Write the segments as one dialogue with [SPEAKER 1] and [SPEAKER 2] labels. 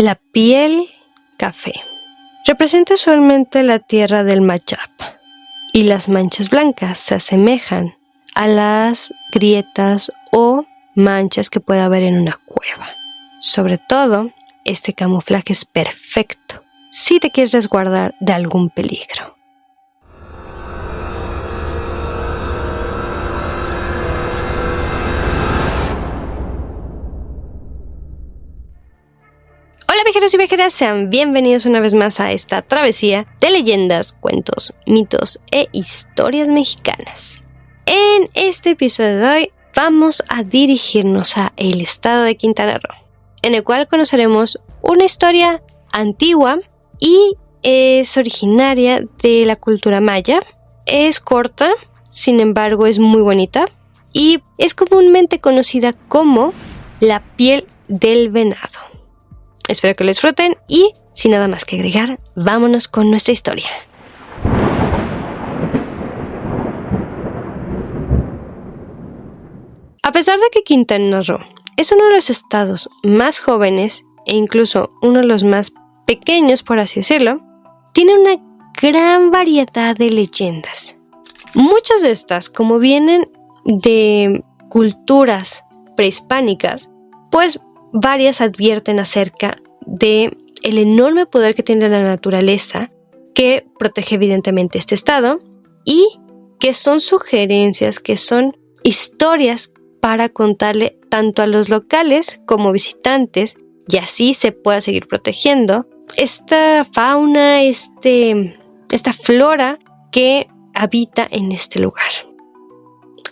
[SPEAKER 1] La piel café. Representa usualmente la tierra del Machap y las manchas blancas se asemejan a las grietas o manchas que puede haber en una cueva. Sobre todo, este camuflaje es perfecto si te quieres resguardar de algún peligro. Viajeros y viajeras, sean bienvenidos una vez más a esta travesía de leyendas, cuentos, mitos e historias mexicanas. En este episodio de hoy vamos a dirigirnos a el estado de Quintana Roo, en el cual conoceremos una historia antigua y es originaria de la cultura maya. Es corta, sin embargo es muy bonita y es comúnmente conocida como la piel del venado. Espero que lo disfruten y, sin nada más que agregar, vámonos con nuestra historia. A pesar de que Quintana Roo es uno de los estados más jóvenes e incluso uno de los más pequeños, por así decirlo, tiene una gran variedad de leyendas. Muchas de estas, como vienen de culturas prehispánicas, pues varias advierten acerca de el enorme poder que tiene la naturaleza, que protege evidentemente este estado, y que son sugerencias, que son historias para contarle tanto a los locales como visitantes, y así se pueda seguir protegiendo esta fauna, este, esta flora que habita en este lugar.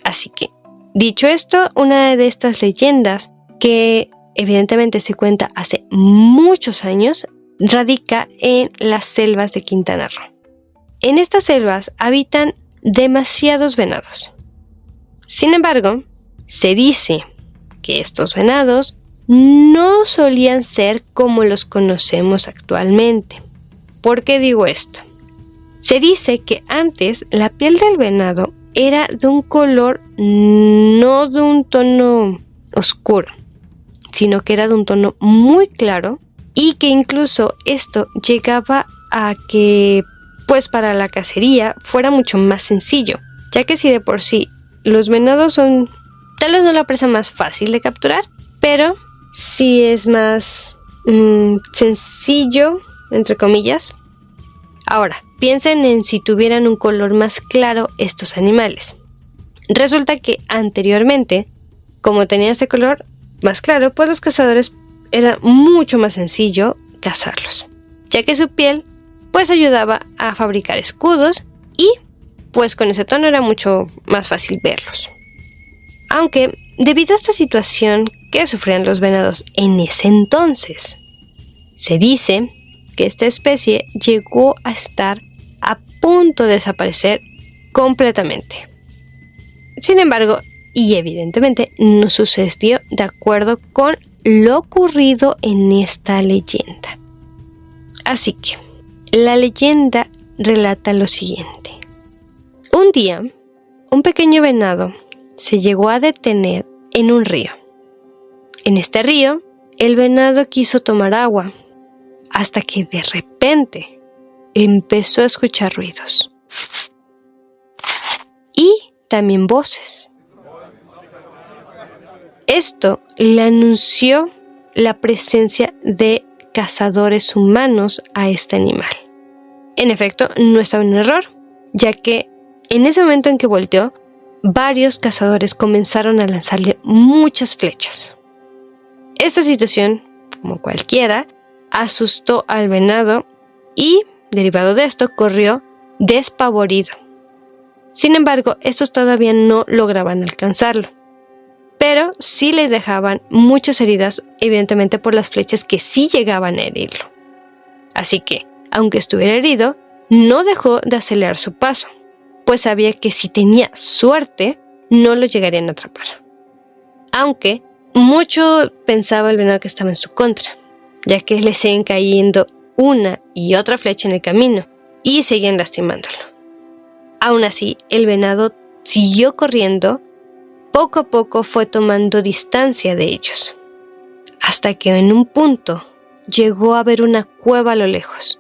[SPEAKER 1] Así que, dicho esto, una de estas leyendas que evidentemente se cuenta hace muchos años, radica en las selvas de Quintana Roo. En estas selvas habitan demasiados venados. Sin embargo, se dice que estos venados no solían ser como los conocemos actualmente. ¿Por qué digo esto? Se dice que antes la piel del venado era de un color no de un tono oscuro, sino que era de un tono muy claro y que incluso esto llegaba a que pues para la cacería fuera mucho más sencillo, ya que si de por sí los venados son tal vez no la presa más fácil de capturar, pero sí es más mm, sencillo, entre comillas. Ahora, piensen en si tuvieran un color más claro estos animales. Resulta que anteriormente, como tenía este color, más claro, pues los cazadores era mucho más sencillo cazarlos, ya que su piel pues ayudaba a fabricar escudos y pues con ese tono era mucho más fácil verlos. Aunque debido a esta situación que sufrían los venados en ese entonces, se dice que esta especie llegó a estar a punto de desaparecer completamente. Sin embargo, y evidentemente no sucedió de acuerdo con lo ocurrido en esta leyenda. Así que, la leyenda relata lo siguiente. Un día, un pequeño venado se llegó a detener en un río. En este río, el venado quiso tomar agua, hasta que de repente empezó a escuchar ruidos. Y también voces. Esto le anunció la presencia de cazadores humanos a este animal. En efecto, no estaba en error, ya que en ese momento en que volteó, varios cazadores comenzaron a lanzarle muchas flechas. Esta situación, como cualquiera, asustó al venado y, derivado de esto, corrió despavorido. Sin embargo, estos todavía no lograban alcanzarlo pero sí le dejaban muchas heridas, evidentemente por las flechas que sí llegaban a herirlo. Así que, aunque estuviera herido, no dejó de acelerar su paso, pues sabía que si tenía suerte, no lo llegarían a atrapar. Aunque mucho pensaba el venado que estaba en su contra, ya que le seguían cayendo una y otra flecha en el camino y seguían lastimándolo. Aún así, el venado siguió corriendo poco a poco fue tomando distancia de ellos, hasta que en un punto llegó a ver una cueva a lo lejos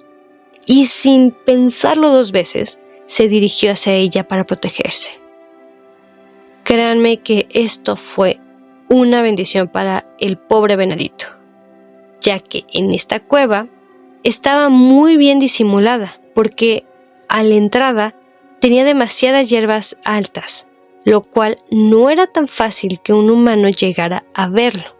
[SPEAKER 1] y sin pensarlo dos veces se dirigió hacia ella para protegerse. Créanme que esto fue una bendición para el pobre venadito, ya que en esta cueva estaba muy bien disimulada porque a la entrada tenía demasiadas hierbas altas, lo cual no era tan fácil que un humano llegara a verlo.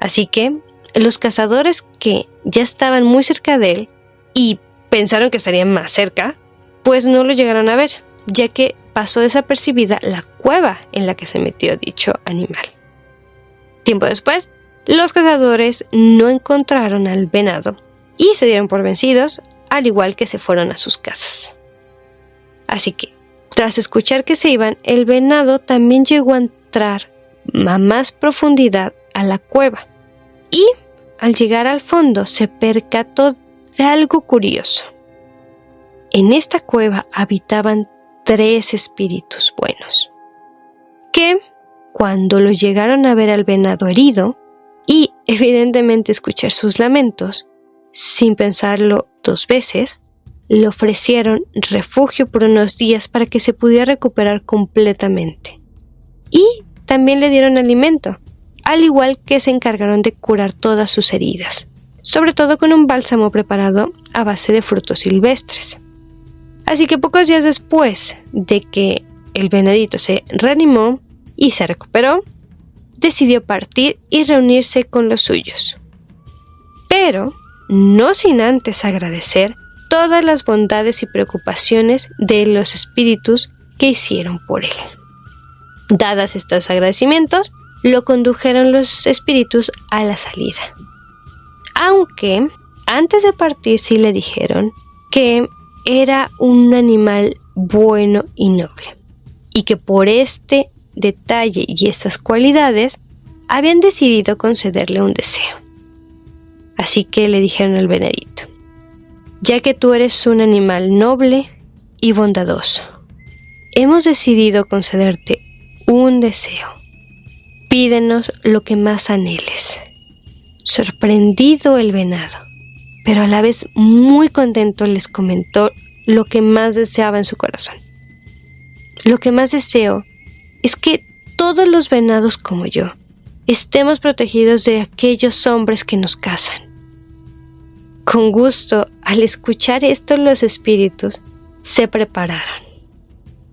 [SPEAKER 1] Así que los cazadores que ya estaban muy cerca de él y pensaron que estarían más cerca, pues no lo llegaron a ver, ya que pasó desapercibida la cueva en la que se metió dicho animal. Tiempo después, los cazadores no encontraron al venado y se dieron por vencidos, al igual que se fueron a sus casas. Así que, tras escuchar que se iban, el venado también llegó a entrar a más profundidad a la cueva y, al llegar al fondo, se percató de algo curioso. En esta cueva habitaban tres espíritus buenos, que, cuando lo llegaron a ver al venado herido y evidentemente escuchar sus lamentos, sin pensarlo dos veces, le ofrecieron refugio por unos días para que se pudiera recuperar completamente. Y también le dieron alimento, al igual que se encargaron de curar todas sus heridas, sobre todo con un bálsamo preparado a base de frutos silvestres. Así que pocos días después de que el venadito se reanimó y se recuperó, decidió partir y reunirse con los suyos. Pero no sin antes agradecer todas las bondades y preocupaciones de los espíritus que hicieron por él. Dadas estos agradecimientos, lo condujeron los espíritus a la salida. Aunque antes de partir sí le dijeron que era un animal bueno y noble, y que por este detalle y estas cualidades habían decidido concederle un deseo. Así que le dijeron al venadito, ya que tú eres un animal noble y bondadoso, hemos decidido concederte un deseo. Pídenos lo que más anheles. Sorprendido el venado, pero a la vez muy contento les comentó lo que más deseaba en su corazón. Lo que más deseo es que todos los venados como yo estemos protegidos de aquellos hombres que nos cazan. Con gusto, al escuchar esto los espíritus se prepararon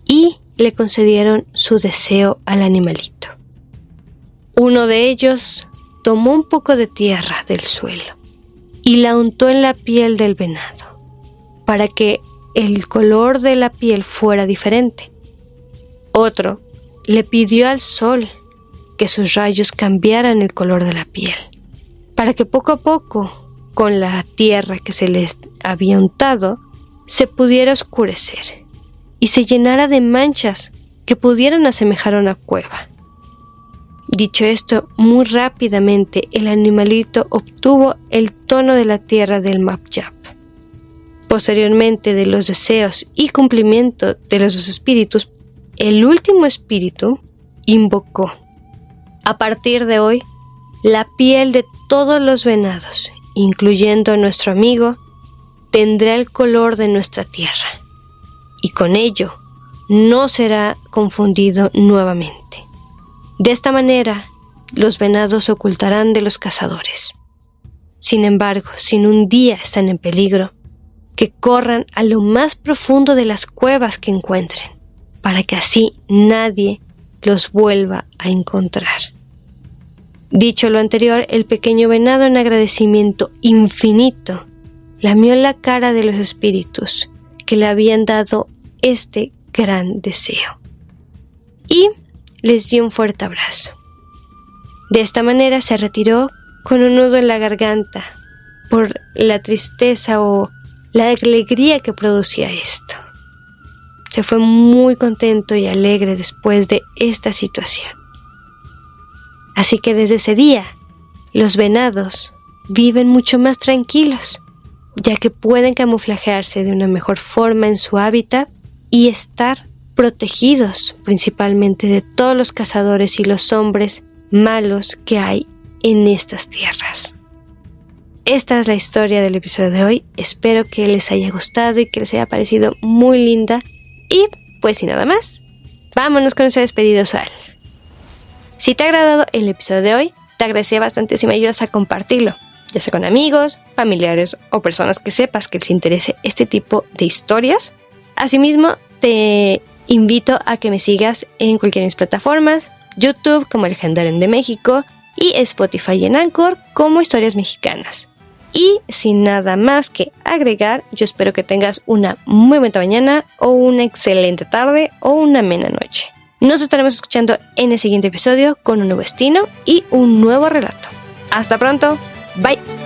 [SPEAKER 1] y le concedieron su deseo al animalito. Uno de ellos tomó un poco de tierra del suelo y la untó en la piel del venado para que el color de la piel fuera diferente. Otro le pidió al sol que sus rayos cambiaran el color de la piel, para que poco a poco, con la tierra que se les había untado, se pudiera oscurecer y se llenara de manchas que pudieran asemejar a una cueva. Dicho esto, muy rápidamente el animalito obtuvo el tono de la tierra del Mapjap. Posteriormente de los deseos y cumplimiento de los dos espíritus, el último espíritu invocó a partir de hoy, la piel de todos los venados, incluyendo a nuestro amigo, tendrá el color de nuestra tierra, y con ello no será confundido nuevamente. De esta manera, los venados se ocultarán de los cazadores. Sin embargo, si un día están en peligro, que corran a lo más profundo de las cuevas que encuentren, para que así nadie los vuelva a encontrar. Dicho lo anterior, el pequeño venado en agradecimiento infinito lamió la cara de los espíritus que le habían dado este gran deseo y les dio un fuerte abrazo. De esta manera se retiró con un nudo en la garganta por la tristeza o la alegría que producía esto. Se fue muy contento y alegre después de esta situación. Así que desde ese día, los venados viven mucho más tranquilos, ya que pueden camuflajearse de una mejor forma en su hábitat y estar protegidos principalmente de todos los cazadores y los hombres malos que hay en estas tierras. esta es la historia del episodio de hoy. Espero que les haya gustado y que les haya parecido muy linda. Y pues sin nada más, vámonos con ese despedido usual. Si te ha agradado el episodio de hoy, te agradecería bastante si me ayudas a compartirlo, ya sea con amigos, familiares o personas que sepas que les interese este tipo de historias. Asimismo, te invito a que me sigas en cualquiera de mis plataformas, YouTube como El Gendaren de México y Spotify y en Anchor como Historias Mexicanas. Y sin nada más que agregar, yo espero que tengas una muy buena mañana o una excelente tarde o una amena noche. Nos estaremos escuchando en el siguiente episodio con un nuevo destino y un nuevo relato. Hasta pronto, bye.